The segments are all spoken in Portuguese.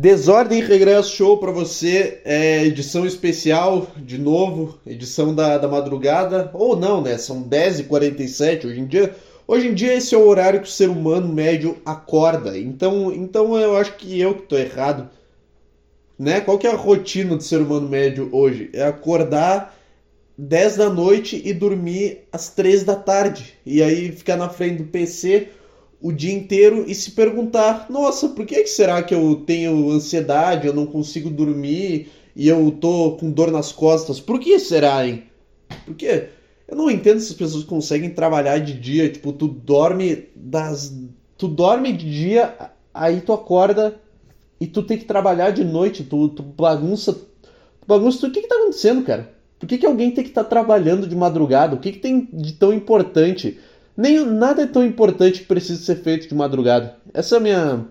Desordem Regresso Show para você, é edição especial, de novo, edição da, da madrugada, ou não, né? São 10h47 hoje em dia. Hoje em dia esse é o horário que o ser humano médio acorda, então, então eu acho que eu que tô errado. Né? Qual que é a rotina do ser humano médio hoje? É acordar 10 da noite e dormir às 3 da tarde. E aí ficar na frente do PC o dia inteiro e se perguntar: nossa, por que, será que eu tenho ansiedade, eu não consigo dormir e eu tô com dor nas costas? Por que será, hein? Por quê? Eu não entendo se as pessoas conseguem trabalhar de dia, tipo, tu dorme das. Tu dorme de dia, aí tu acorda e tu tem que trabalhar de noite, tu, tu bagunça. Tu bagunça. O que, que tá acontecendo, cara? Por que, que alguém tem que estar tá trabalhando de madrugada? O que, que tem de tão importante? Nem, nada é tão importante que precise ser feito de madrugada. Essa é a minha,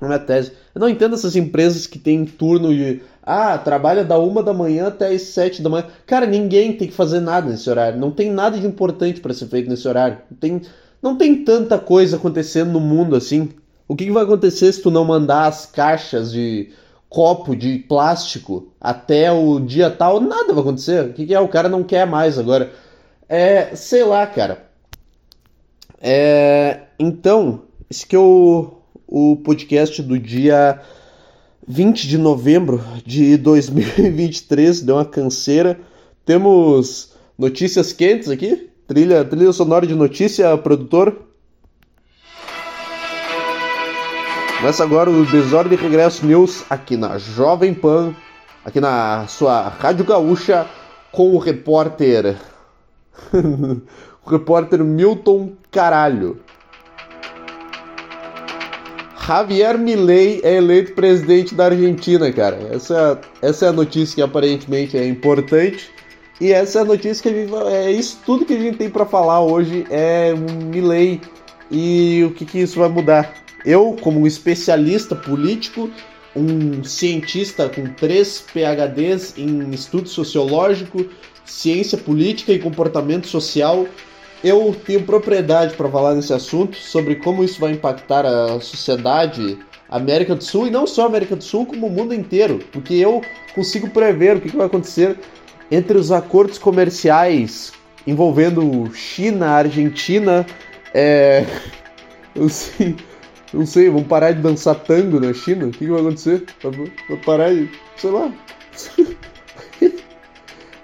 a minha tese. Eu não entendo essas empresas que têm turno de. Ah, trabalha da uma da manhã até as sete da manhã. Cara, ninguém tem que fazer nada nesse horário. Não tem nada de importante para ser feito nesse horário. Não tem, não tem tanta coisa acontecendo no mundo assim. O que, que vai acontecer se tu não mandar as caixas de copo de plástico até o dia tal? Nada vai acontecer. O que, que é? O cara não quer mais agora. É, sei lá, cara. É, então, esse que é o, o podcast do dia 20 de novembro de 2023, deu uma canseira. Temos notícias quentes aqui, trilha, trilha sonora de notícia, produtor. Começa agora o Desordem Regresso News aqui na Jovem Pan, aqui na sua Rádio Gaúcha, com o repórter repórter Milton Caralho. Javier Milei é eleito presidente da Argentina, cara. Essa, essa é a notícia que aparentemente é importante. E essa é a notícia que a gente, é isso tudo que a gente tem para falar hoje é Milei e o que, que isso vai mudar. Eu, como um especialista político, um cientista com três PhDs em estudo sociológico, ciência política e comportamento social, eu tenho propriedade para falar nesse assunto sobre como isso vai impactar a sociedade América do Sul e não só América do Sul, como o mundo inteiro, porque eu consigo prever o que, vai acontecer entre os acordos comerciais envolvendo China, Argentina, é... eu sei, não sei, vão parar de dançar tango na China? O que, vai acontecer? Vai parar de, sei lá.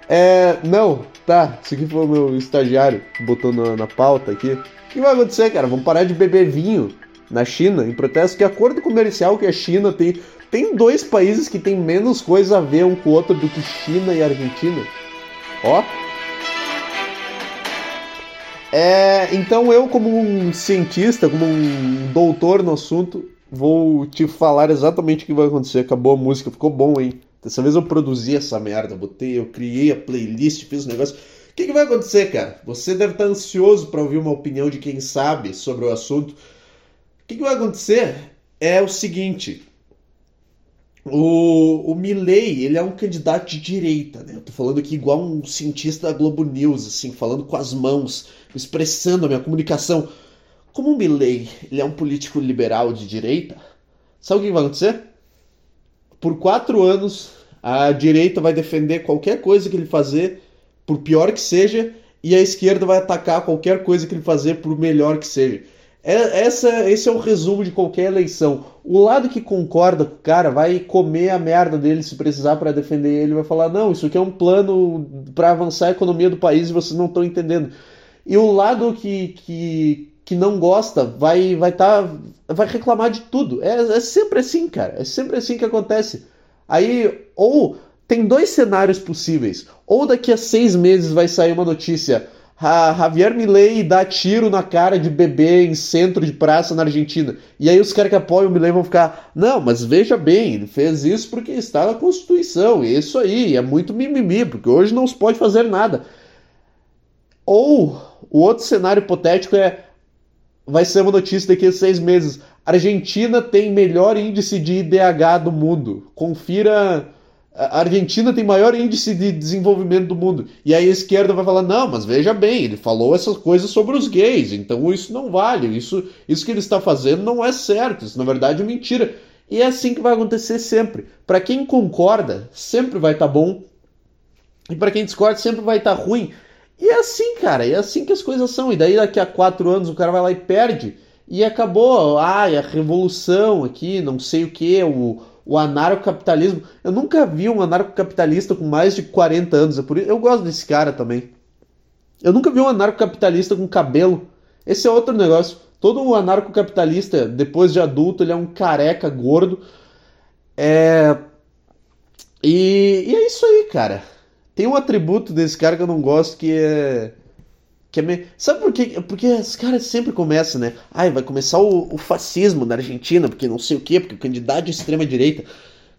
é, não, Tá, esse aqui foi o meu estagiário que botou na, na pauta aqui. O que vai acontecer, cara? Vamos parar de beber vinho na China em protesto que acordo comercial que a China tem. Tem dois países que tem menos coisa a ver um com o outro do que China e Argentina. Ó. É, então eu, como um cientista, como um doutor no assunto, vou te falar exatamente o que vai acontecer. Acabou a música, ficou bom, hein? Dessa vez eu produzi essa merda, botei, eu criei a playlist, fiz o negócio. O que, que vai acontecer, cara? Você deve estar ansioso para ouvir uma opinião de quem sabe sobre o assunto. O que, que vai acontecer é o seguinte. O, o Milley, ele é um candidato de direita, né? Eu tô falando aqui igual um cientista da Globo News, assim, falando com as mãos, expressando a minha comunicação. Como o Milley, ele é um político liberal de direita, sabe o que vai acontecer? Por quatro anos a direita vai defender qualquer coisa que ele fazer, por pior que seja, e a esquerda vai atacar qualquer coisa que ele fazer, por melhor que seja. É, essa, esse é o resumo de qualquer eleição. O lado que concorda com o cara vai comer a merda dele se precisar para defender ele, vai falar: não, isso aqui é um plano para avançar a economia do país e vocês não estão entendendo. E o lado que, que, que não gosta vai vai tá, vai reclamar de tudo. É, é sempre assim, cara. É sempre assim que acontece. Aí, ou tem dois cenários possíveis. Ou daqui a seis meses vai sair uma notícia. Javier Milei dá tiro na cara de bebê em centro de praça na Argentina. E aí os caras que apoiam o Milei vão ficar, não, mas veja bem, ele fez isso porque está na Constituição. E isso aí, é muito mimimi, porque hoje não se pode fazer nada. Ou o outro cenário hipotético é vai ser uma notícia daqui a seis meses. Argentina tem melhor índice de IDH do mundo. Confira. A Argentina tem maior índice de desenvolvimento do mundo. E aí a esquerda vai falar: não, mas veja bem, ele falou essas coisas sobre os gays, então isso não vale. Isso, isso que ele está fazendo não é certo. Isso na verdade é mentira. E é assim que vai acontecer sempre. Para quem concorda, sempre vai estar tá bom. E para quem discorda, sempre vai estar tá ruim. E é assim, cara, é assim que as coisas são. E daí daqui a quatro anos o cara vai lá e perde. E acabou, ai, a revolução aqui, não sei o que, o, o anarcocapitalismo. Eu nunca vi um anarcocapitalista com mais de 40 anos. É por isso, eu gosto desse cara também. Eu nunca vi um anarcocapitalista com cabelo. Esse é outro negócio. Todo anarcocapitalista, depois de adulto, ele é um careca gordo. É... E, e é isso aí, cara. Tem um atributo desse cara que eu não gosto que é. Que é meio... Sabe por quê? Porque os caras sempre começam, né? Ai, vai começar o, o fascismo na Argentina, porque não sei o quê, porque o candidato de extrema-direita.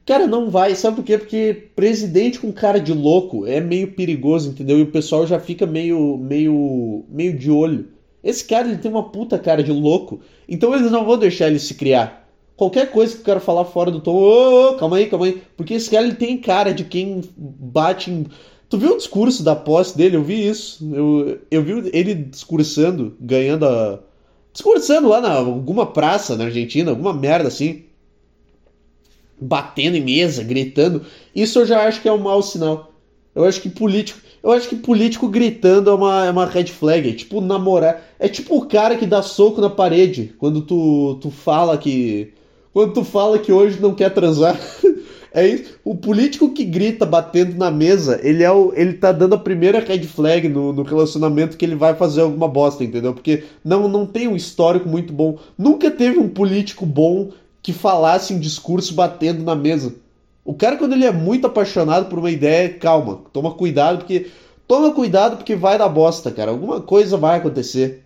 Cara, não vai. Sabe por quê? Porque presidente com cara de louco é meio perigoso, entendeu? E o pessoal já fica meio, meio, meio de olho. Esse cara ele tem uma puta cara de louco, então eles não vão deixar ele se criar. Qualquer coisa que o cara falar fora do tom, ô, oh, calma aí, calma aí, porque esse cara ele tem cara de quem bate em. Tu viu o discurso da posse dele? Eu vi isso. Eu, eu vi ele discursando, ganhando a. Discursando lá na alguma praça na Argentina, alguma merda assim. Batendo em mesa, gritando. Isso eu já acho que é um mau sinal. Eu acho que político. Eu acho que político gritando é uma, é uma red flag. É tipo namorar. É tipo o cara que dá soco na parede quando tu, tu fala que. Quando tu fala que hoje não quer transar. é isso. O político que grita batendo na mesa, ele é o, ele tá dando a primeira red flag no, no relacionamento que ele vai fazer alguma bosta, entendeu? Porque não, não tem um histórico muito bom. Nunca teve um político bom que falasse um discurso batendo na mesa. O cara, quando ele é muito apaixonado por uma ideia, calma, toma cuidado, porque. Toma cuidado porque vai dar bosta, cara. Alguma coisa vai acontecer.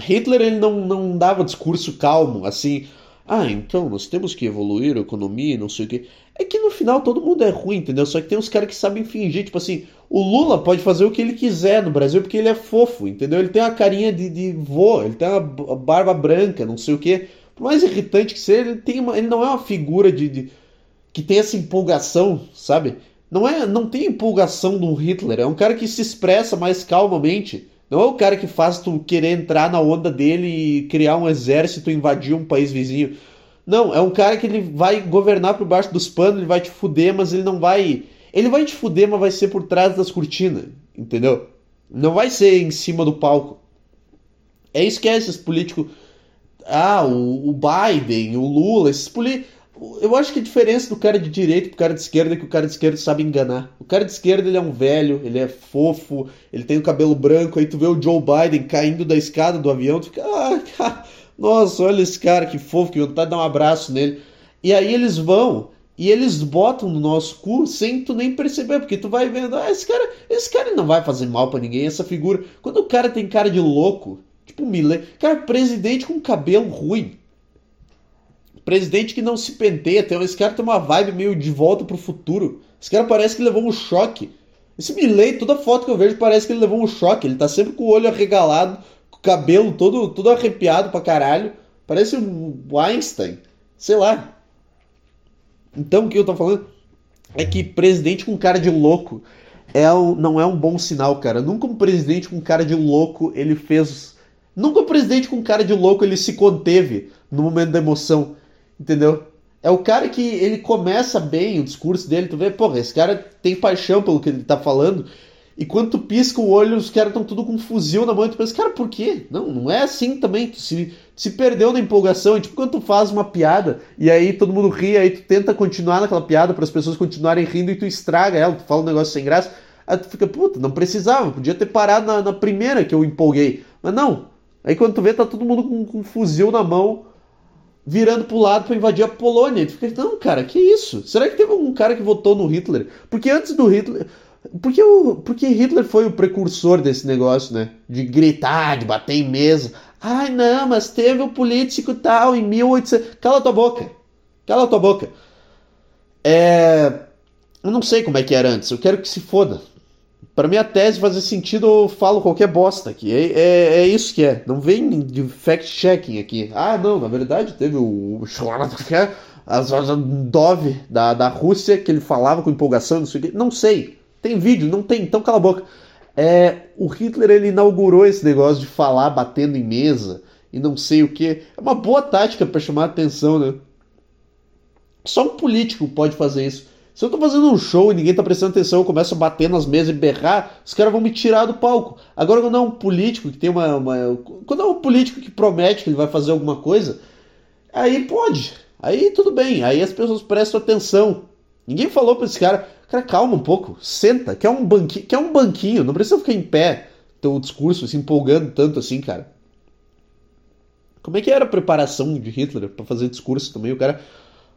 Hitler ele não, não dava discurso calmo, assim. Ah, então nós temos que evoluir a economia, não sei o quê. É que no final todo mundo é ruim, entendeu? Só que tem uns caras que sabem fingir. Tipo assim, o Lula pode fazer o que ele quiser no Brasil porque ele é fofo, entendeu? Ele tem a carinha de, de vô, ele tem a barba branca, não sei o quê. Por mais irritante que seja, ele, tem uma, ele não é uma figura de, de que tem essa empolgação, sabe? Não é, não tem empolgação do Hitler, é um cara que se expressa mais calmamente. Não é o cara que faz tu querer entrar na onda dele e criar um exército, invadir um país vizinho. Não, é um cara que ele vai governar por baixo dos panos, ele vai te fuder, mas ele não vai. Ele vai te fuder, mas vai ser por trás das cortinas, entendeu? Não vai ser em cima do palco. É isso que é esses políticos. Ah, o, o Biden, o Lula, esses políticos eu acho que a diferença do cara de direita pro cara de esquerda é que o cara de esquerda sabe enganar. O cara de esquerda ele é um velho, ele é fofo, ele tem o cabelo branco, aí tu vê o Joe Biden caindo da escada do avião, tu fica, ah, cara, nossa, olha esse cara que fofo, que vontade de dar um abraço nele. E aí eles vão e eles botam no nosso cu sem tu nem perceber, porque tu vai vendo, ah, esse cara, esse cara não vai fazer mal para ninguém, essa figura. Quando o cara tem cara de louco, tipo Miller, cara, presidente com cabelo ruim Presidente que não se penteia, tem, esse cara tem uma vibe meio de volta pro futuro. Esse cara parece que levou um choque. Esse Milley, toda foto que eu vejo parece que ele levou um choque. Ele tá sempre com o olho arregalado, com o cabelo todo, todo arrepiado pra caralho. Parece um Einstein. Sei lá. Então o que eu tô falando é que presidente com cara de louco é não é um bom sinal, cara. Nunca um presidente com cara de louco ele fez. Nunca um presidente com cara de louco ele se conteve no momento da emoção. Entendeu? É o cara que ele começa bem o discurso dele, tu vê, porra, esse cara tem paixão pelo que ele tá falando. E quando tu pisca o olho, os caras estão tudo com um fuzil na mão e tu pensa, cara, por quê? Não, não é assim também. Tu se, se perdeu na empolgação. É tipo quando tu faz uma piada e aí todo mundo ri, aí tu tenta continuar naquela piada para as pessoas continuarem rindo e tu estraga ela, tu fala um negócio sem graça. Aí tu fica, puta, não precisava, podia ter parado na, na primeira que eu empolguei. Mas não. Aí quando tu vê, tá todo mundo com, com um fuzil na mão virando pro lado para invadir a Polônia. E tu fica, não, cara, que isso? Será que teve um cara que votou no Hitler? Porque antes do Hitler. Porque, o, porque Hitler foi o precursor desse negócio, né? De gritar, de bater em mesa. Ai, não, mas teve o um político tal em 1800. Cala tua boca. Cala tua boca. É. Eu não sei como é que era antes. Eu quero que se foda. Para minha tese fazer sentido, eu falo qualquer bosta aqui. É, é, é isso que é. Não vem de fact-checking aqui. Ah, não, na verdade teve o Dove da, da Rússia que ele falava com empolgação, não sei o quê. Não sei. Tem vídeo? Não tem. Então cala a boca. É, o Hitler ele inaugurou esse negócio de falar batendo em mesa e não sei o que. É uma boa tática para chamar a atenção, né? Só um político pode fazer isso. Se eu tô fazendo um show e ninguém tá prestando atenção, eu começo a bater nas mesas e berrar, os caras vão me tirar do palco. Agora, quando é um político que tem uma, uma. Quando é um político que promete que ele vai fazer alguma coisa, aí pode. Aí tudo bem. Aí as pessoas prestam atenção. Ninguém falou pra esse cara, cara, calma um pouco, senta, quer um banquinho, quer um banquinho, não precisa ficar em pé, teu discurso se empolgando tanto assim, cara. Como é que era a preparação de Hitler para fazer discurso também? O cara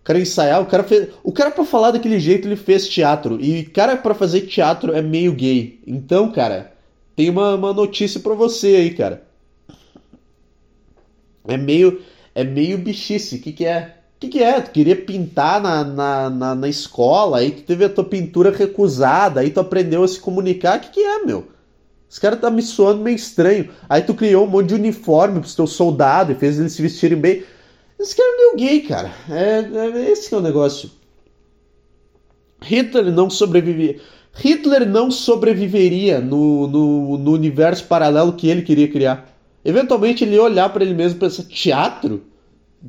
o cara ensaiar, o cara fez. O cara pra falar daquele jeito ele fez teatro. E cara para fazer teatro é meio gay. Então, cara, tem uma, uma notícia para você aí, cara. É meio. É meio bichice. O que, que é? O que, que é? Tu queria pintar na, na, na, na, escola, aí tu teve a tua pintura recusada, aí tu aprendeu a se comunicar. O que, que é, meu? Os caras tá me soando meio estranho. Aí tu criou um monte de uniforme pros teus soldados e fez eles se vestirem bem. Esse cara é meio gay, cara. É, é esse que é o negócio. Hitler não sobreviveria. Hitler não sobreviveria no, no, no, universo paralelo que ele queria criar. Eventualmente ele ia olhar para ele mesmo e pensar: teatro?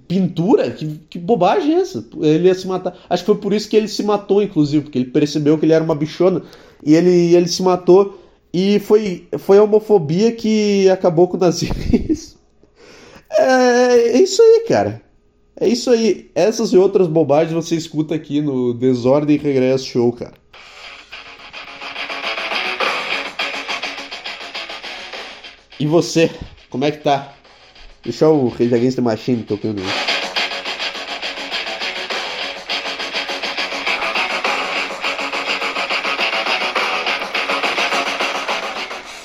Pintura? Que, que bobagem é essa? Ele ia se matar. Acho que foi por isso que ele se matou, inclusive, porque ele percebeu que ele era uma bichona e ele, ele se matou. E foi, foi a homofobia que acabou com o nazismo. É, é isso aí, cara. É isso aí. Essas e outras bobagens você escuta aqui no Desordem e Regresso Show, cara. E você, como é que tá? Deixa o Rage Against the Machine tocando aí.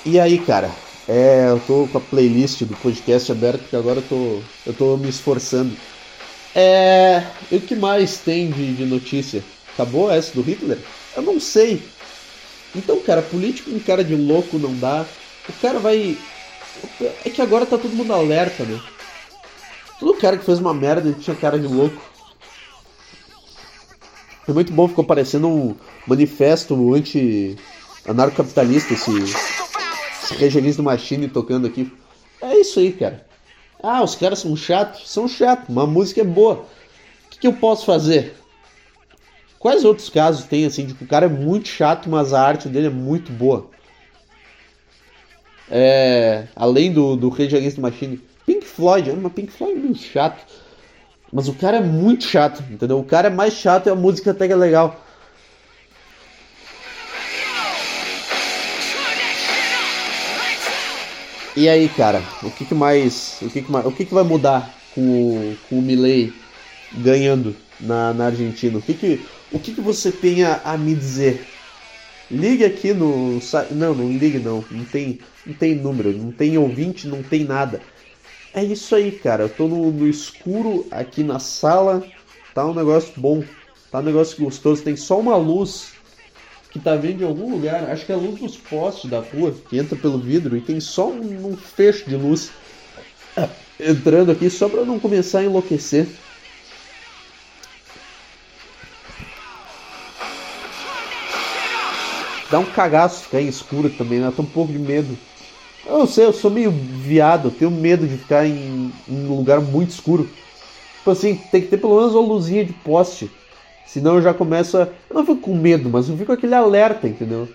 E aí, cara? É, eu tô com a playlist do podcast aberta porque agora eu tô, eu tô me esforçando. É, e o que mais tem de, de notícia? Acabou essa do Hitler? Eu não sei. Então, cara, político com cara de louco não dá. O cara vai. É que agora tá todo mundo alerta, né? Todo cara que fez uma merda tinha cara de louco. Foi muito bom, ficou parecendo um manifesto anti-anarcocapitalista esse Regenista Machine tocando aqui. É isso aí, cara. Ah, os caras são chatos? São chatos, mas a música é boa. O que, que eu posso fazer? Quais outros casos tem assim? Tipo, o cara é muito chato, mas a arte dele é muito boa. É, além do, do Rage Against the Machine, Pink Floyd, mas Pink Floyd é muito chato. Mas o cara é muito chato, entendeu? O cara é mais chato e a música até que é legal. E aí, cara, o que, que mais. O que, que, mais, o que, que vai mudar com, com o Milley ganhando na, na Argentina? O que, que, o que, que você tem a, a me dizer? Ligue aqui no. Não, não ligue não. Não tem, não tem número, não tem ouvinte, não tem nada. É isso aí, cara. Eu tô no, no escuro aqui na sala. Tá um negócio bom. Tá um negócio gostoso. Tem só uma luz que tá vindo de algum lugar, acho que é a luz dos postes da rua, que entra pelo vidro e tem só um, um fecho de luz entrando aqui só para não começar a enlouquecer. Dá um cagaço ficar em escuro também, né? Tô um pouco de medo. Eu não sei, eu sou meio viado, eu tenho medo de ficar em, em um lugar muito escuro. Tipo assim, tem que ter pelo menos uma luzinha de poste. Senão eu já começo a. Eu não fico com medo, mas eu fico aquele alerta, entendeu?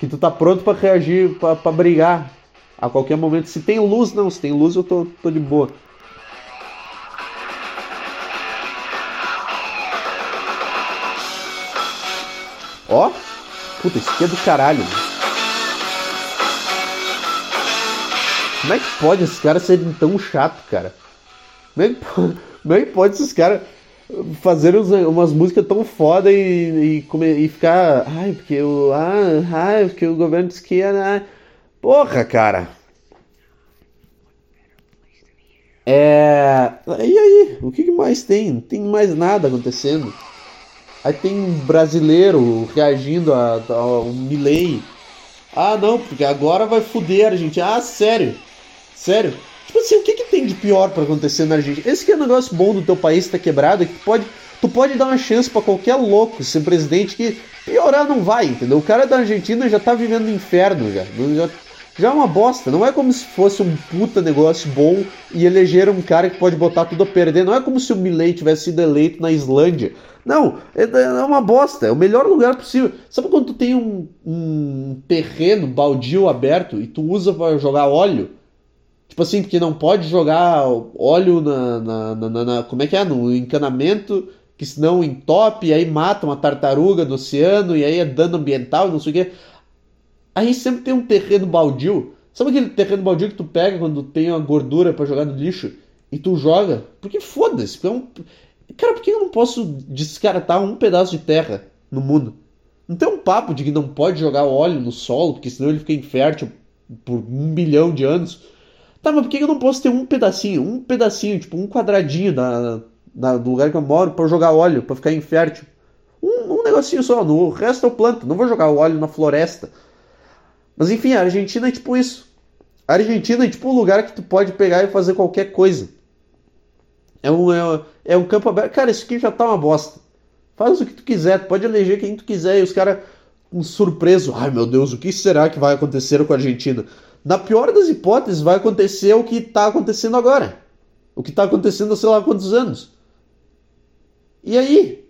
Que tu tá pronto para reagir, para brigar a qualquer momento. Se tem luz, não. Se tem luz, eu tô, tô de boa. Ó. Puta, isso aqui é do caralho. Como é que pode esses caras serem tão chato, cara? Como é que pode, como é que pode esses caras fazer umas músicas tão foda e, e, e, ficar. Ai, porque o. Ah, ai, porque o governo disse que ia. Né? Porra, cara! É. E aí? O que mais tem? Não tem mais nada acontecendo. Aí tem um brasileiro reagindo ao Milley. Ah, não, porque agora vai fuder a gente. Ah, sério? Sério? Tipo assim, o que, que tem de pior para acontecer na Argentina? Esse que é o negócio bom do teu país tá quebrado, é que tu pode, tu pode dar uma chance para qualquer louco ser presidente que piorar não vai, entendeu? O cara da Argentina já tá vivendo no inferno já. já já é uma bosta. Não é como se fosse um puta negócio bom e eleger um cara que pode botar tudo a perder. Não é como se o Milley tivesse sido eleito na Islândia. Não, é, é uma bosta. É o melhor lugar possível. Sabe quando tu tem um, um terreno baldio aberto e tu usa para jogar óleo? Tipo assim, que não pode jogar óleo na, na, na, na, Como é que é? No encanamento, que senão entope, e aí mata uma tartaruga no oceano, e aí é dano ambiental, não sei o quê. Aí sempre tem um terreno baldio. Sabe aquele terreno baldio que tu pega quando tem uma gordura para jogar no lixo e tu joga? Porque foda-se. É um... Cara, por que eu não posso descartar um pedaço de terra no mundo? Não tem um papo de que não pode jogar óleo no solo, porque senão ele fica infértil por um bilhão de anos. Tá, mas por que eu não posso ter um pedacinho, um pedacinho, tipo um quadradinho na, na, do lugar que eu moro para jogar óleo, para ficar infértil? Um, um negocinho só, no resto eu planto, não vou jogar óleo na floresta. Mas enfim, a Argentina é tipo isso. A Argentina é tipo um lugar que tu pode pegar e fazer qualquer coisa. É um, é, é um campo aberto. Cara, isso aqui já tá uma bosta. Faz o que tu quiser, tu pode eleger quem tu quiser e os caras um surpreso. Ai meu Deus, o que será que vai acontecer com a Argentina? Na pior das hipóteses, vai acontecer o que está acontecendo agora. O que está acontecendo há sei lá quantos anos. E aí?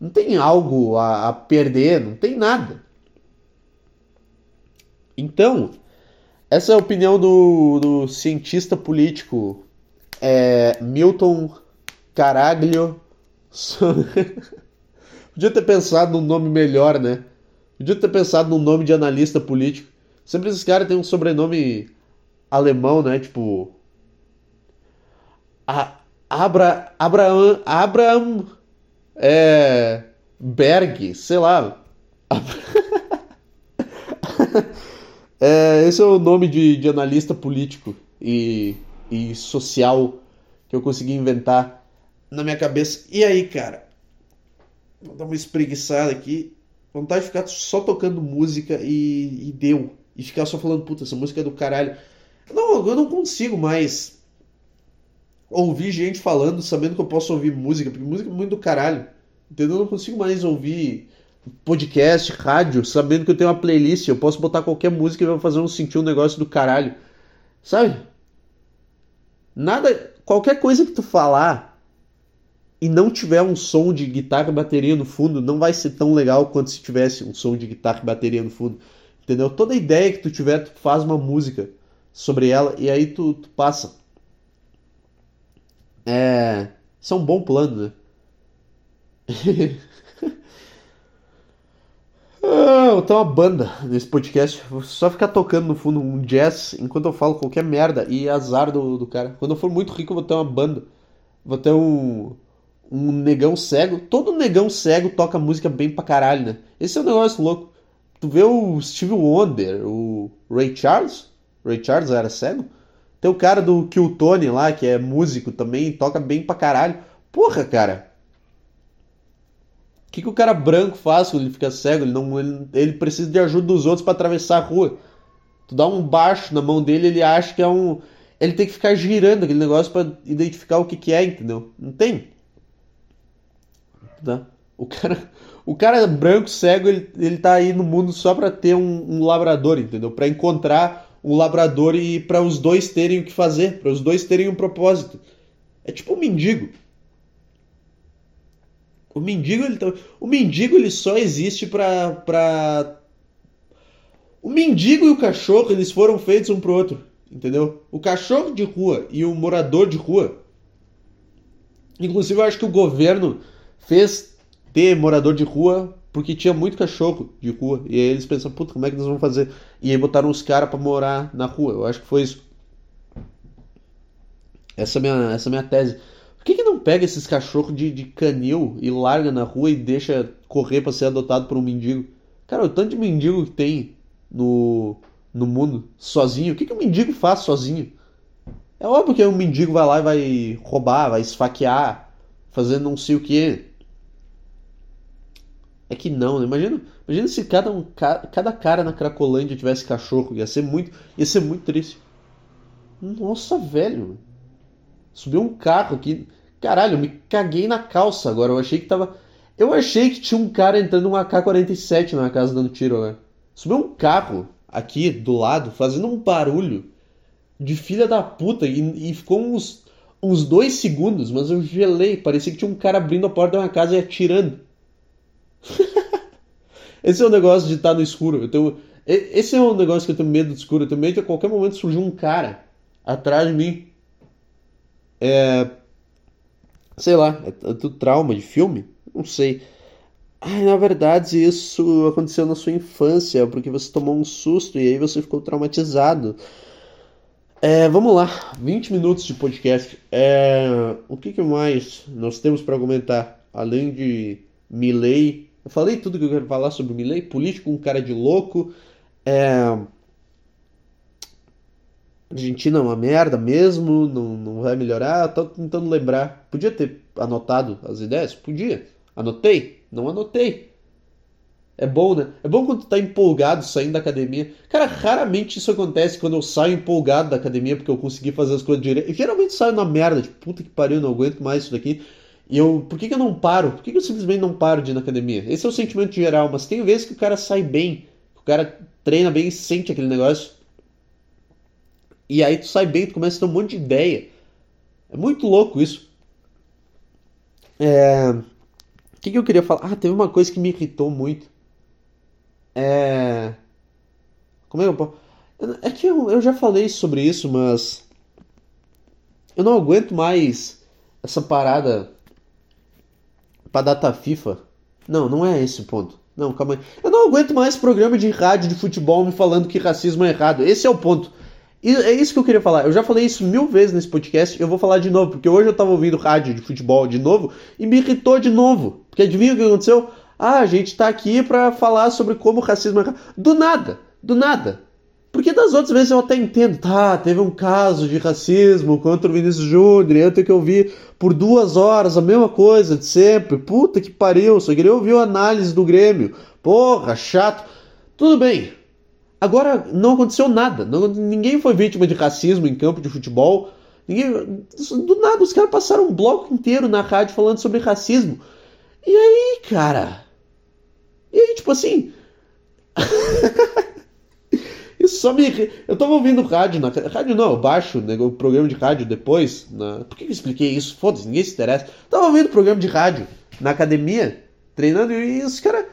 Não tem algo a, a perder, não tem nada. Então, essa é a opinião do, do cientista político é, Milton Caraglio. Podia ter pensado num nome melhor, né? Podia ter pensado num nome de analista político. Sempre esses caras têm um sobrenome alemão, né? Tipo. A, Abra, Abraham. Abraham. É. Berg, sei lá. É, esse é o nome de, de analista político e, e social que eu consegui inventar na minha cabeça. E aí, cara? Vou dar uma espreguiçada aqui. Vontade de ficar só tocando música e, e deu. E ficar só falando, puta, essa música é do caralho. Não, eu não consigo mais ouvir gente falando sabendo que eu posso ouvir música, porque música é muito do caralho. Entendeu? Eu não consigo mais ouvir podcast, rádio, sabendo que eu tenho uma playlist, eu posso botar qualquer música e vai fazer um sentir um negócio do caralho. Sabe? Nada, qualquer coisa que tu falar e não tiver um som de guitarra e bateria no fundo, não vai ser tão legal quanto se tivesse um som de guitarra e bateria no fundo. Entendeu? Toda ideia que tu tiver, tu faz uma música sobre ela e aí tu, tu passa. É. Isso é um bom plano, né? Ah, eu tenho uma banda nesse podcast. Vou só ficar tocando no fundo um jazz enquanto eu falo qualquer merda. E azar do, do cara. Quando eu for muito rico, eu vou ter uma banda. Vou ter um. Um negão cego. Todo negão cego toca música bem pra caralho, né? Esse é um negócio louco. Tu vê o Steve Wonder, o Ray Charles. Ray Charles era cego. Tem o cara do Kill Tony lá, que é músico também, toca bem pra caralho. Porra, cara que, que o cara branco faz quando ele fica cego? Ele, não, ele, ele precisa de ajuda dos outros para atravessar a rua. Tu dá um baixo na mão dele, ele acha que é um. Ele tem que ficar girando aquele negócio para identificar o que, que é, entendeu? Não tem. Tá? O cara, o cara branco, cego, ele, ele tá aí no mundo só para ter um, um labrador, entendeu? Para encontrar um labrador e para os dois terem o que fazer, para os dois terem um propósito. É tipo um mendigo. O mendigo, ele, tá, o mendigo ele só existe pra, pra. O mendigo e o cachorro, eles foram feitos um pro outro. Entendeu? O cachorro de rua e o morador de rua. Inclusive, eu acho que o governo fez ter morador de rua porque tinha muito cachorro de rua. E aí eles pensam, puta, como é que nós vamos fazer? E aí botaram os caras pra morar na rua. Eu acho que foi isso. Essa é minha, essa é minha tese. Por que, que não pega esses cachorros de, de canil e larga na rua e deixa correr para ser adotado por um mendigo? Cara, o tanto de mendigo que tem no, no mundo sozinho, o que, que o mendigo faz sozinho? É óbvio que um mendigo vai lá e vai roubar, vai esfaquear, fazer não sei o que. É que não, né? Imagina, imagina se cada, um, cada cara na Cracolândia tivesse cachorro. Ia ser muito, ia ser muito triste. Nossa, velho. Subiu um carro aqui. Caralho, eu me caguei na calça agora. Eu achei que tava. Eu achei que tinha um cara entrando num AK-47 na casa dando tiro agora. Subiu um carro aqui do lado fazendo um barulho de filha da puta e, e ficou uns, uns dois segundos, mas eu gelei. Parecia que tinha um cara abrindo a porta da minha casa e atirando. Esse é o negócio de estar no escuro. Eu tenho, esse é um negócio que eu tenho medo do escuro. Eu tenho medo que a qualquer momento surja um cara atrás de mim. É. Sei lá, é tudo trauma de filme? Não sei. Ai, na verdade, isso aconteceu na sua infância, porque você tomou um susto e aí você ficou traumatizado. É, vamos lá, 20 minutos de podcast. É, o que, que mais nós temos para comentar? Além de Milley. Eu falei tudo que eu quero falar sobre Milley. Político, um cara de louco. É, Argentina é uma merda mesmo, não, não vai melhorar. Tô tentando lembrar. Podia ter anotado as ideias? Podia. Anotei? Não anotei. É bom, né? É bom quando tu tá empolgado saindo da academia. Cara, raramente isso acontece quando eu saio empolgado da academia porque eu consegui fazer as coisas direito. Eu geralmente saio na merda, tipo, puta que pariu, não aguento mais isso daqui. Eu, por que, que eu não paro? Por que, que eu simplesmente não paro de ir na academia? Esse é o sentimento geral, mas tem vezes que o cara sai bem, o cara treina bem e sente aquele negócio. E aí tu sai bem, tu começa a ter um monte de ideia. É muito louco isso. É... O que, que eu queria falar? Ah, teve uma coisa que me irritou muito. É. Como é que eu posso. É que eu, eu já falei sobre isso, mas. Eu não aguento mais essa parada pra data FIFA. Não, não é esse o ponto. Não, calma aí. Eu não aguento mais programa de rádio de futebol me falando que racismo é errado. Esse é o ponto. E é isso que eu queria falar. Eu já falei isso mil vezes nesse podcast. Eu vou falar de novo, porque hoje eu tava ouvindo rádio de futebol de novo e me irritou de novo. Porque adivinha o que aconteceu? Ah, a gente tá aqui para falar sobre como o racismo é. Do nada, do nada. Porque das outras vezes eu até entendo, tá, teve um caso de racismo contra o Vinícius Júnior, eu tenho que ouvir por duas horas a mesma coisa de sempre. Puta que pariu, só queria ouvir a análise do Grêmio. Porra, chato. Tudo bem, Agora não aconteceu nada. Não, ninguém foi vítima de racismo em campo de futebol. Ninguém, do nada, os caras passaram um bloco inteiro na rádio falando sobre racismo. E aí, cara? E aí, tipo assim. Isso só me. Eu tava ouvindo rádio na. Rádio não, eu baixo né, o programa de rádio depois. Na... Por que eu expliquei isso? Foda-se, ninguém se interessa. tava ouvindo programa de rádio na academia, treinando, e os caras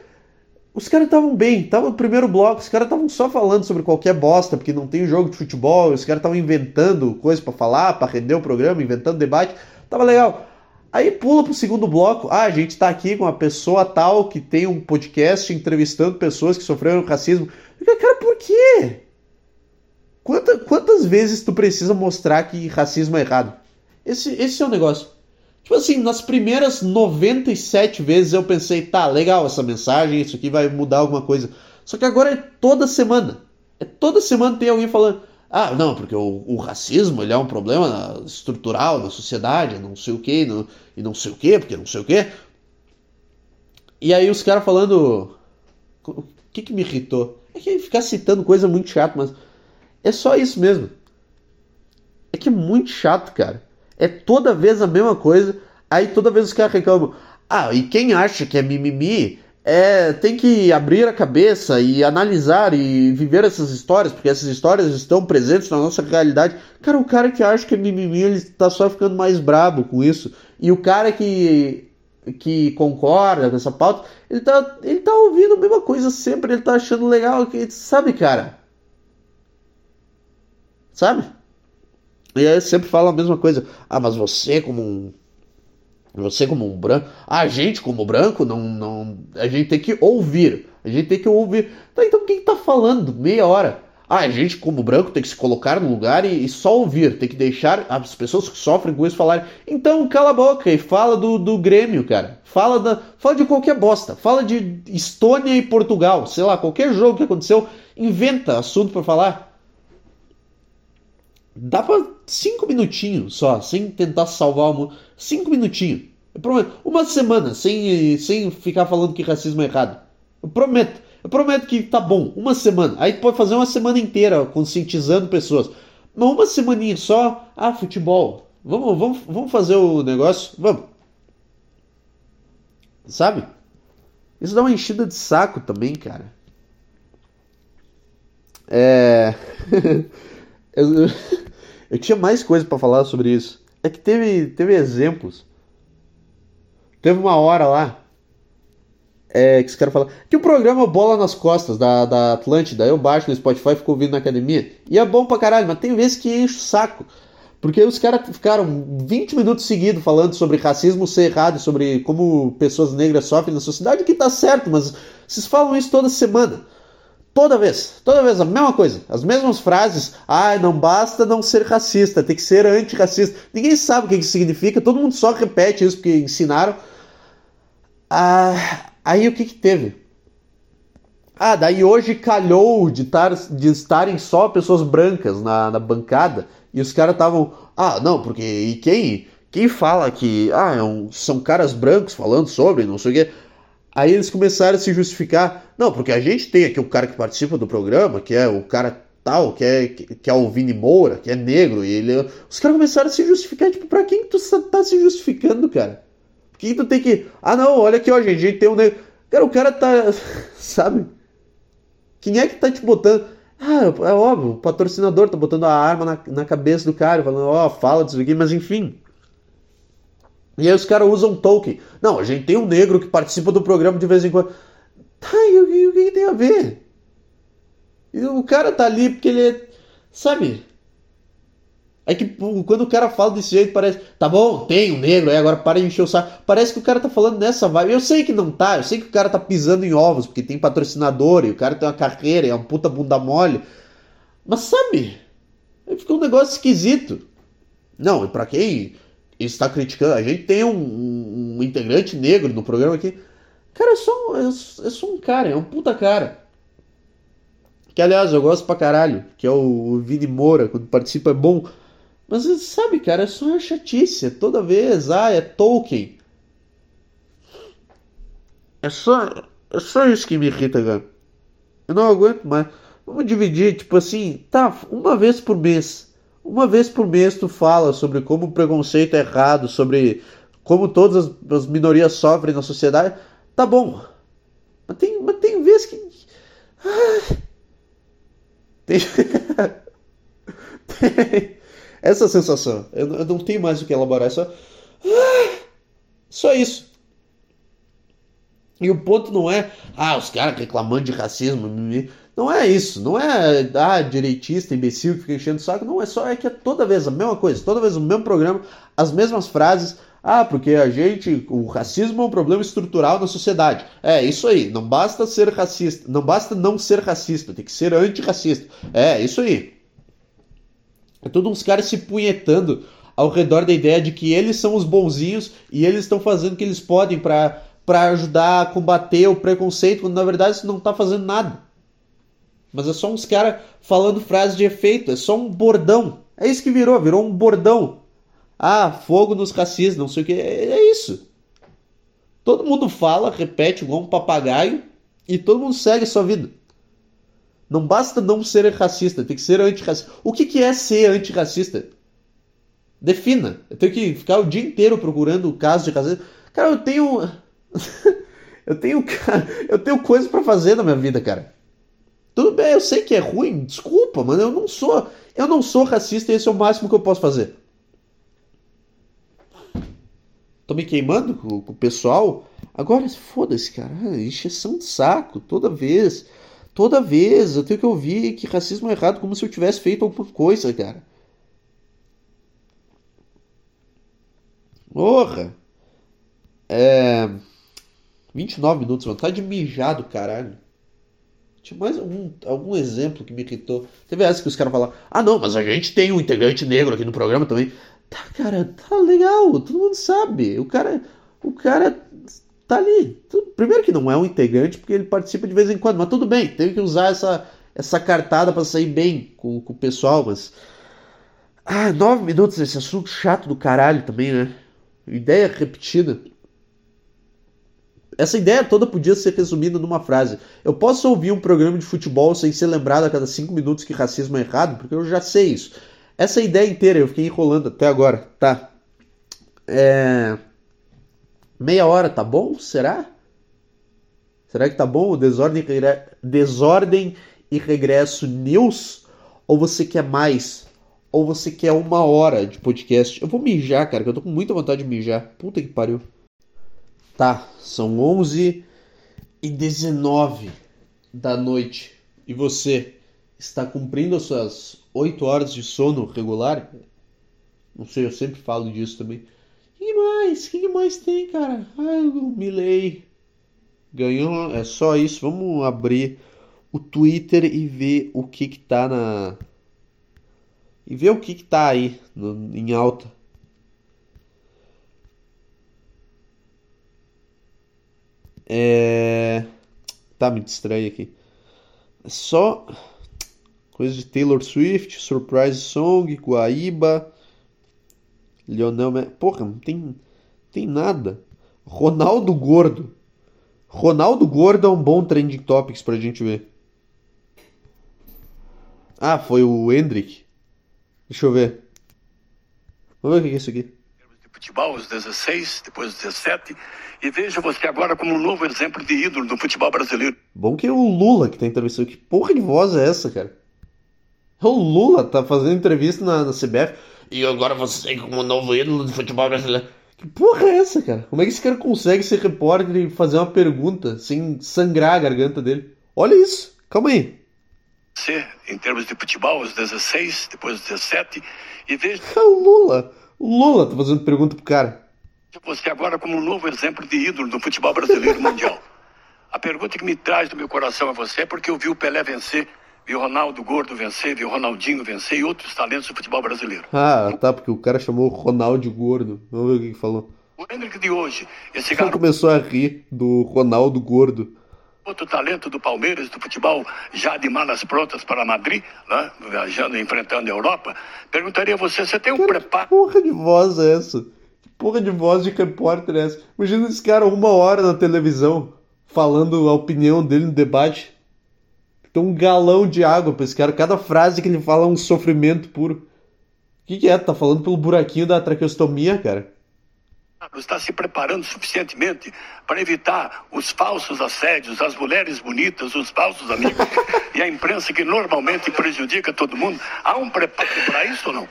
os caras estavam bem, tava no primeiro bloco, os caras estavam só falando sobre qualquer bosta, porque não tem jogo de futebol, os caras estavam inventando coisas para falar, para render o programa, inventando debate, tava legal. Aí pula pro segundo bloco, ah, a gente tá aqui com uma pessoa tal que tem um podcast entrevistando pessoas que sofreram racismo. Cara, por quê? Quantas, quantas vezes tu precisa mostrar que racismo é errado? Esse, esse é o negócio. Tipo assim, nas primeiras 97 vezes eu pensei, tá, legal essa mensagem, isso aqui vai mudar alguma coisa. Só que agora é toda semana. É toda semana tem alguém falando, ah, não, porque o, o racismo ele é um problema estrutural na sociedade, não sei o que, e não sei o que, porque não sei o que. E aí os caras falando. O que, que me irritou? É que ficar citando coisa muito chato, mas é só isso mesmo. É que é muito chato, cara. É toda vez a mesma coisa. Aí toda vez os caras reclamam. Ah, e quem acha que é mimimi é, tem que abrir a cabeça e analisar e viver essas histórias, porque essas histórias estão presentes na nossa realidade. Cara, o cara que acha que é mimimi, ele tá só ficando mais brabo com isso. E o cara que que concorda com essa pauta, ele tá, ele tá ouvindo a mesma coisa sempre, ele tá achando legal, sabe, cara? Sabe? E aí sempre fala a mesma coisa. Ah, mas você como um. Você como um branco. A gente como branco, não, não. A gente tem que ouvir. A gente tem que ouvir. Tá, então quem tá falando? Meia hora. Ah, a gente como branco tem que se colocar no lugar e, e, só ouvir. Tem que deixar as pessoas que sofrem com isso falarem. Então cala a boca e fala do, do Grêmio, cara. Fala, da, fala de qualquer bosta. Fala de Estônia e Portugal. Sei lá, qualquer jogo que aconteceu. Inventa assunto para falar. Dá pra cinco minutinhos só, sem tentar salvar o mundo. Cinco minutinhos. Eu prometo. Uma semana sem, sem ficar falando que racismo é errado. Eu prometo. Eu prometo que tá bom. Uma semana. Aí pode fazer uma semana inteira conscientizando pessoas. Mas uma semaninha só. Ah, futebol. Vamos, vamos, vamos fazer o negócio? Vamos. Sabe? Isso dá uma enchida de saco também, cara. É. eu, eu tinha mais coisa para falar sobre isso. É que teve, teve exemplos. Teve uma hora lá. É, que os caras falam. Que o programa Bola nas Costas da, da Atlântida, eu baixo no Spotify e fico ouvindo na academia. E é bom pra caralho, mas tem vezes que enche o saco. Porque os caras ficaram 20 minutos seguidos falando sobre racismo ser errado, sobre como pessoas negras sofrem na sociedade, que tá certo, mas vocês falam isso toda semana. Toda vez, toda vez a mesma coisa, as mesmas frases. Ah, não basta não ser racista, tem que ser antirracista. Ninguém sabe o que isso significa, todo mundo só repete isso porque ensinaram. Ah, aí o que que teve? Ah, daí hoje calhou de, tar, de estarem só pessoas brancas na, na bancada e os caras estavam. Ah, não, porque e quem, quem fala que ah, é um, são caras brancos falando sobre, não sei o quê. Aí eles começaram a se justificar. Não, porque a gente tem aqui o cara que participa do programa, que é o cara tal, que é, que é o Vini Moura, que é negro, e ele. Os caras começaram a se justificar, tipo, pra quem tu tá se justificando, cara? Por que tu tem que. Ah não, olha aqui, ó, gente, a gente tem um negro. Cara, o cara tá. Sabe? Quem é que tá te botando. Ah, é óbvio, o patrocinador tá botando a arma na, na cabeça do cara, falando, ó, oh, fala disso aqui, mas enfim. E aí os caras usam Tolkien. Não, a gente tem um negro que participa do programa de vez em quando. Tá, e o que, o que tem a ver? E o cara tá ali porque ele é. Sabe? É que quando o cara fala desse jeito, parece. Tá bom, tem um negro aí, agora para de encher o saco. Parece que o cara tá falando nessa vibe. Eu sei que não tá, eu sei que o cara tá pisando em ovos, porque tem patrocinador e o cara tem uma carreira é uma puta bunda mole. Mas sabe? Aí um negócio esquisito. Não, e pra quem está criticando. A gente tem um, um, integrante negro no programa aqui. Cara, é só, é, é só um cara, é um puta cara. Que aliás eu gosto pra caralho, que é o, o Vini Moura, quando participa é bom. Mas sabe, cara, é só uma chatice. É toda vez, ah, é Tolkien. É só, é só isso que me irrita, cara. Eu não aguento mais. Vamos dividir, tipo assim, tá, uma vez por mês uma vez por mês tu fala sobre como o preconceito é errado, sobre como todas as, as minorias sofrem na sociedade, tá bom. Mas tem, mas tem vezes que. Ah, tem... tem... Essa sensação. Eu, eu, não tenho mais o que elaborar, é só. Só isso. E o ponto não é, ah, os caras reclamando de racismo. Não é isso, não é ah, direitista, imbecil que fica enchendo o saco, não, é só é que é toda vez a mesma coisa, toda vez o mesmo programa, as mesmas frases. Ah, porque a gente, o racismo é um problema estrutural na sociedade. É, isso aí, não basta ser racista, não basta não ser racista, tem que ser antirracista. É, isso aí. É tudo uns caras se punhetando ao redor da ideia de que eles são os bonzinhos e eles estão fazendo o que eles podem para ajudar a combater o preconceito, quando na verdade isso não está fazendo nada. Mas é só uns caras falando frases de efeito, é só um bordão. É isso que virou, virou um bordão. Ah, fogo nos racistas, não sei o que. É, é isso. Todo mundo fala, repete igual um papagaio e todo mundo segue a sua vida. Não basta não ser racista, tem que ser antirracista. O que, que é ser antirracista? Defina. Eu tenho que ficar o dia inteiro procurando casos de racismo. Cara, eu tenho. eu tenho. Eu tenho coisas para fazer na minha vida, cara. Tudo bem, eu sei que é ruim, desculpa, mas eu não sou, eu não sou racista e esse é o máximo que eu posso fazer. Tô me queimando com, com o pessoal. Agora, foda-se, cara, encheção de saco, toda vez. Toda vez eu tenho que ouvir que racismo é errado como se eu tivesse feito alguma coisa, cara. Porra! É. 29 minutos, vontade de mijar do caralho. Tinha mais algum, algum exemplo que me irritou. Teve essa que os caras falaram: ah, não, mas a gente tem um integrante negro aqui no programa também. Tá, cara, tá legal, todo mundo sabe. O cara, o cara tá ali. Primeiro que não é um integrante, porque ele participa de vez em quando, mas tudo bem, teve que usar essa, essa cartada para sair bem com, com o pessoal, mas. Ah, nove minutos nesse assunto chato do caralho também, né? Ideia repetida. Essa ideia toda podia ser resumida numa frase. Eu posso ouvir um programa de futebol sem ser lembrado a cada cinco minutos que racismo é errado, porque eu já sei isso. Essa ideia inteira eu fiquei enrolando até agora. Tá. É... Meia hora, tá bom? Será? Será que tá bom? Desordem, desordem e regresso news? Ou você quer mais? Ou você quer uma hora de podcast? Eu vou mijar, cara, que eu tô com muita vontade de mijar. Puta que pariu. Tá, são 11 e 19 da noite. E você está cumprindo as suas 8 horas de sono regular? Não sei, eu sempre falo disso também. O que mais? O que mais tem, cara? Ai, o Milley ganhou. É só isso. Vamos abrir o Twitter e ver o que que tá na. E ver o que que tá aí no, em alta. É. Tá, me distrai aqui. Só coisa de Taylor Swift, Surprise Song, Guaíba, Lionel. Porra, não tem, tem nada. Ronaldo Gordo. Ronaldo Gordo é um bom trending topics pra gente ver. Ah, foi o Hendrick. Deixa eu ver. Vamos ver o que é isso aqui. Futebol, os 16, depois os 17, e veja você agora como um novo exemplo de ídolo do futebol brasileiro. Bom que é o Lula que tá entrevistando. Que porra de voz é essa, cara? É o Lula tá fazendo entrevista na, na CBF. E agora você como novo ídolo do futebol brasileiro. Que porra é essa, cara? Como é que esse cara consegue ser repórter e fazer uma pergunta sem sangrar a garganta dele? Olha isso. Calma aí. Em termos de futebol, os 16, depois os 17, e veja. É o Lula. Lula tá fazendo pergunta pro cara. Você agora como um novo exemplo de ídolo do futebol brasileiro mundial. A pergunta que me traz do meu coração a você é porque eu vi o Pelé vencer, vi o Ronaldo Gordo vencer, vi o Ronaldinho vencer e outros talentos do futebol brasileiro. Ah, tá, porque o cara chamou o Ronaldo Gordo. Vamos ver o que, que falou. O Hendrick de hoje, esse Ele garoto, começou a rir do Ronaldo Gordo. Outro talento do Palmeiras, do futebol já de malas prontas para Madrid, né, viajando e enfrentando a Europa, perguntaria a você, você tem um Cara, que preparo porra de voz é essa? Que porra de voz de repórter é essa? Imagina esse cara uma hora na televisão falando a opinião dele no debate. Tem um galão de água pra esse cara. Cada frase que ele fala é um sofrimento puro. O que, que é? Tá falando pelo buraquinho da traqueostomia, cara? Está se preparando suficientemente para evitar os falsos assédios, as mulheres bonitas, os falsos amigos e a imprensa que normalmente prejudica todo mundo. Há um preparo para isso ou não?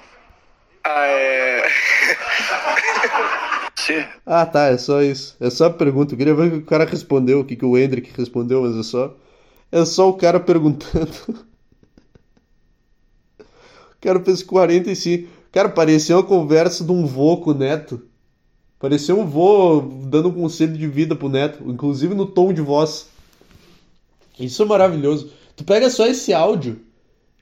Ah, é... Ah, tá, é só isso. É só a pergunta. Eu queria ver o que o cara respondeu, o que, que o Hendrick respondeu, mas é só. É só o cara perguntando. O cara fez 45. Cara, parecia uma conversa de um vô com o neto. Parecia um vô dando um conselho de vida pro neto, inclusive no tom de voz. Isso é maravilhoso. Tu pega só esse áudio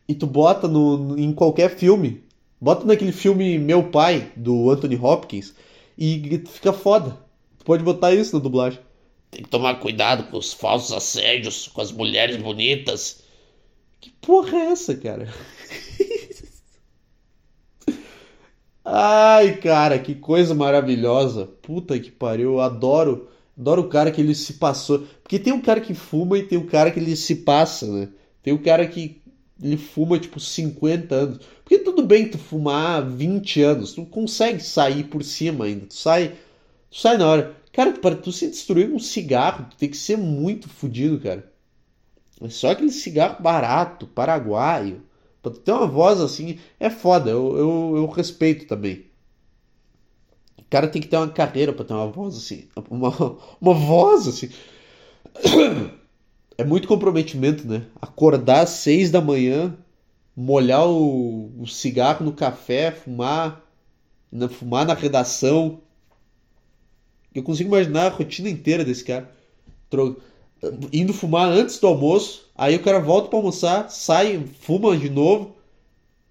e tu bota no, no- em qualquer filme. Bota naquele filme Meu Pai, do Anthony Hopkins, e fica foda. Tu pode botar isso na dublagem. Tem que tomar cuidado com os falsos assédios, com as mulheres bonitas. Que porra é essa, cara? Ai, cara, que coisa maravilhosa. Puta que pariu, eu adoro. Adoro o cara que ele se passou. Porque tem um cara que fuma e tem um cara que ele se passa, né? Tem um cara que ele fuma tipo 50 anos. Porque tudo bem tu fumar 20 anos, tu consegue sair por cima ainda. Tu sai, tu sai na hora. Cara, para tu se destruir um cigarro, tu tem que ser muito fodido, cara. É só aquele cigarro barato, paraguaio. Pra ter uma voz assim, é foda, eu, eu, eu respeito também. O cara tem que ter uma carreira pra ter uma voz assim. Uma, uma voz assim. É muito comprometimento, né? Acordar às seis da manhã, molhar o, o cigarro no café, fumar, na, fumar na redação. Eu consigo imaginar a rotina inteira desse cara. Tro- Indo fumar antes do almoço, aí o cara volta pra almoçar, sai, fuma de novo,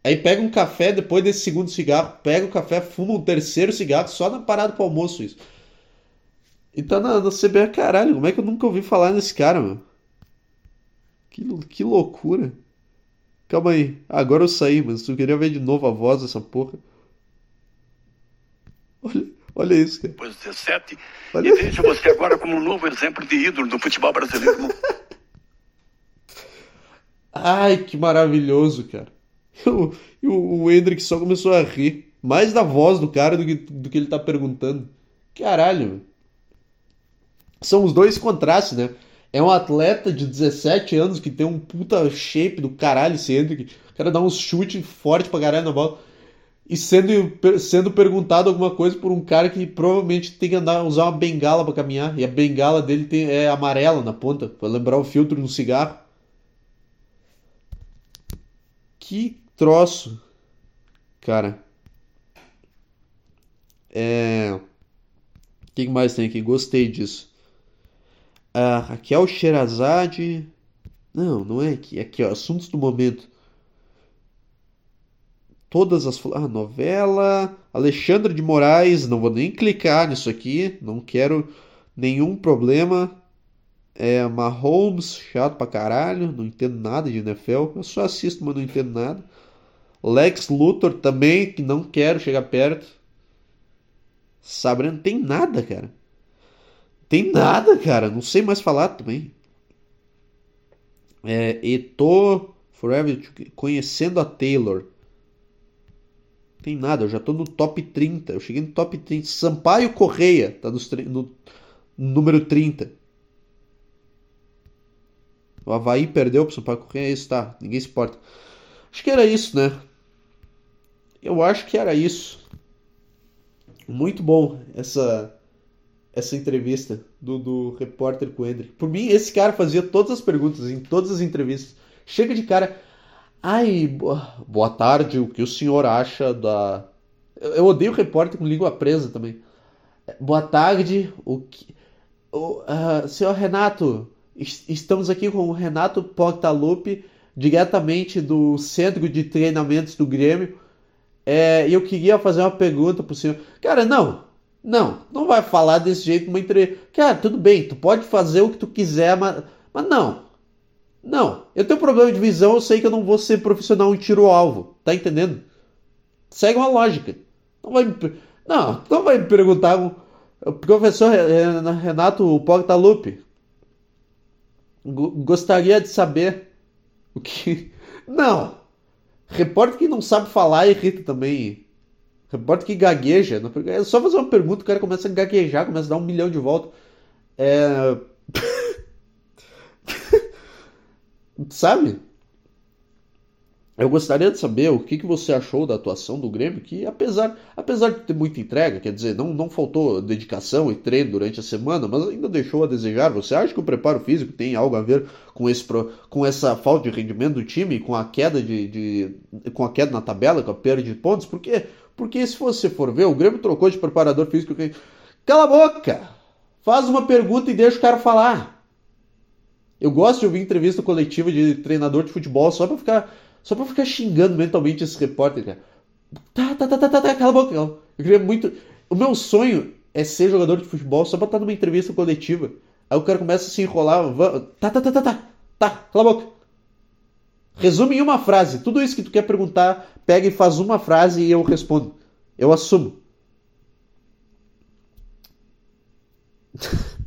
aí pega um café depois desse segundo cigarro, pega o café, fuma um terceiro cigarro, só na parada pro almoço isso. E tá na, na CBA, caralho, como é que eu nunca ouvi falar nesse cara, mano? Que, que loucura. Calma aí, agora eu saí, mas eu queria ver de novo a voz dessa porra. Olha, olha isso, cara. depois dos 17, Olha- e veja você agora como um novo exemplo de ídolo do futebol brasileiro. Ai, que maravilhoso, cara. E o, Hendrick só começou a rir. Mais da voz do cara do que, do que ele tá perguntando. Caralho. São os dois contrastes, né? É um atleta de 17 anos que tem um puta shape do caralho, esse Hendrick. O cara dá uns chute forte pra caralho na bola. E sendo, sendo perguntado alguma coisa por um cara que provavelmente tem que andar, usar uma bengala para caminhar. E a bengala dele tem, é amarela na ponta, para lembrar o filtro um cigarro. Que troço. Cara. É. O que mais tem aqui? Gostei disso. A Raquel Sherazade. Não, não é aqui. É aqui, ó. Assuntos do momento. Todas as. Ah, novela. Alexandre de Moraes. Não vou nem clicar nisso aqui. Não quero nenhum problema. É, Mahomes, chato pra caralho, não entendo nada de NFL. Eu só assisto, mas não entendo nada. Lex Luthor também, que não quero chegar perto. Sabrina, tem nada, cara. Tem nada, cara. Não sei mais falar também. É, e tô forever conhecendo a Taylor. Tem nada, eu já tô no top 30. Eu cheguei no top 30. Sampaio Correia tá no, número 30. O Havaí perdeu pro Sampaio Correia, é isso, tá. Ninguém se importa. Acho que era isso, né? Eu acho que era isso. Muito bom essa essa entrevista do, do repórter Hendrick. Por mim, esse cara fazia todas as perguntas em todas as entrevistas. Chega de cara. Ai, boa, tarde, o que o senhor acha da. Eu, odeio repórter com língua presa também. Boa tarde, o que. O, uh, senhor Renato, estamos aqui com o Renato Portaluppi, diretamente do Centro de Treinamentos do Grêmio. É, eu queria fazer uma pergunta pro senhor. Cara, não, não, não vai falar desse jeito numa entrevista. Cara, tudo bem, tu pode fazer o que tu quiser, mas, mas não. Não, eu tenho problema de visão, eu sei que eu não vou ser profissional em tiro-alvo. Tá entendendo? Segue uma lógica. Não vai me, não, não vai me perguntar. O professor Renato Portaluppi gostaria de saber o que. Não! Repórter que não sabe falar irrita também. Repórter que gagueja. É só fazer uma pergunta, o cara começa a gaguejar, começa a dar um milhão de volta. É. Sabe? Eu gostaria de saber o que, que você achou da atuação do Grêmio, que apesar, apesar de ter muita entrega, quer dizer, não, não faltou dedicação e treino durante a semana, mas ainda deixou a desejar. Você acha que o preparo físico tem algo a ver com, esse, com essa falta de rendimento do time, com a queda de, de com a queda na tabela, com a perda de pontos? Porque porque se você for ver, o Grêmio trocou de preparador físico. Cala a boca! Faz uma pergunta e deixa o cara falar. Eu gosto de ouvir entrevista coletiva de treinador de futebol só pra ficar, só pra ficar xingando mentalmente esse repórter, cara. Tá, tá, tá, tá, tá, tá cala a boca. Eu queria muito. O meu sonho é ser jogador de futebol só pra estar numa entrevista coletiva. Aí o cara começa a se enrolar. Tá, tá, tá, tá, tá. Tá, cala a boca. Resume em uma frase. Tudo isso que tu quer perguntar, pega e faz uma frase e eu respondo. Eu assumo.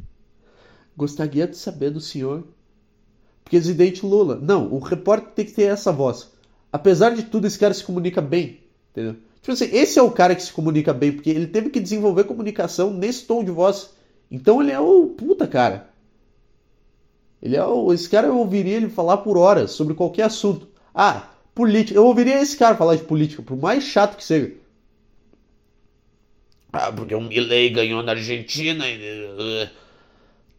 Gostaria de saber do senhor. Presidente Lula. Não, o repórter tem que ter essa voz. Apesar de tudo, esse cara se comunica bem. Entendeu? Tipo assim, esse é o cara que se comunica bem, porque ele teve que desenvolver comunicação nesse tom de voz. Então ele é o puta cara. Ele é o, esse cara eu ouviria ele falar por horas sobre qualquer assunto. Ah, política. Eu ouviria esse cara falar de política, por mais chato que seja. Ah, porque o Milley ganhou na Argentina. E...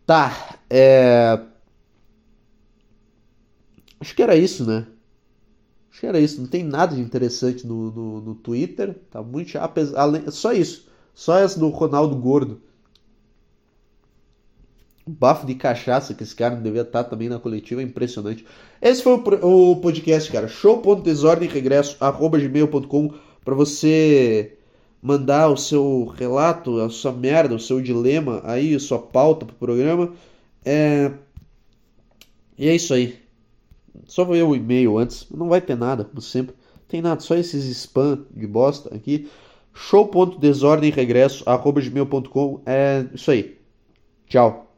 Tá, é. Acho que era isso, né? Acho que era isso. Não tem nada de interessante no, no, no Twitter. Tá muito chato. Só isso. Só essa do Ronaldo Gordo bafo de cachaça que esse cara devia estar também na coletiva é impressionante. Esse foi o, o podcast, cara. Show.desordem regresso arroba gmail.com para você mandar o seu relato, a sua merda, o seu dilema aí, a sua pauta pro programa. É... E é isso aí. Só vou ver o e-mail antes. Não vai ter nada, como sempre. Tem nada, só esses spam de bosta aqui. Show.desordem regresso arroba gmail.com. É isso aí. Tchau.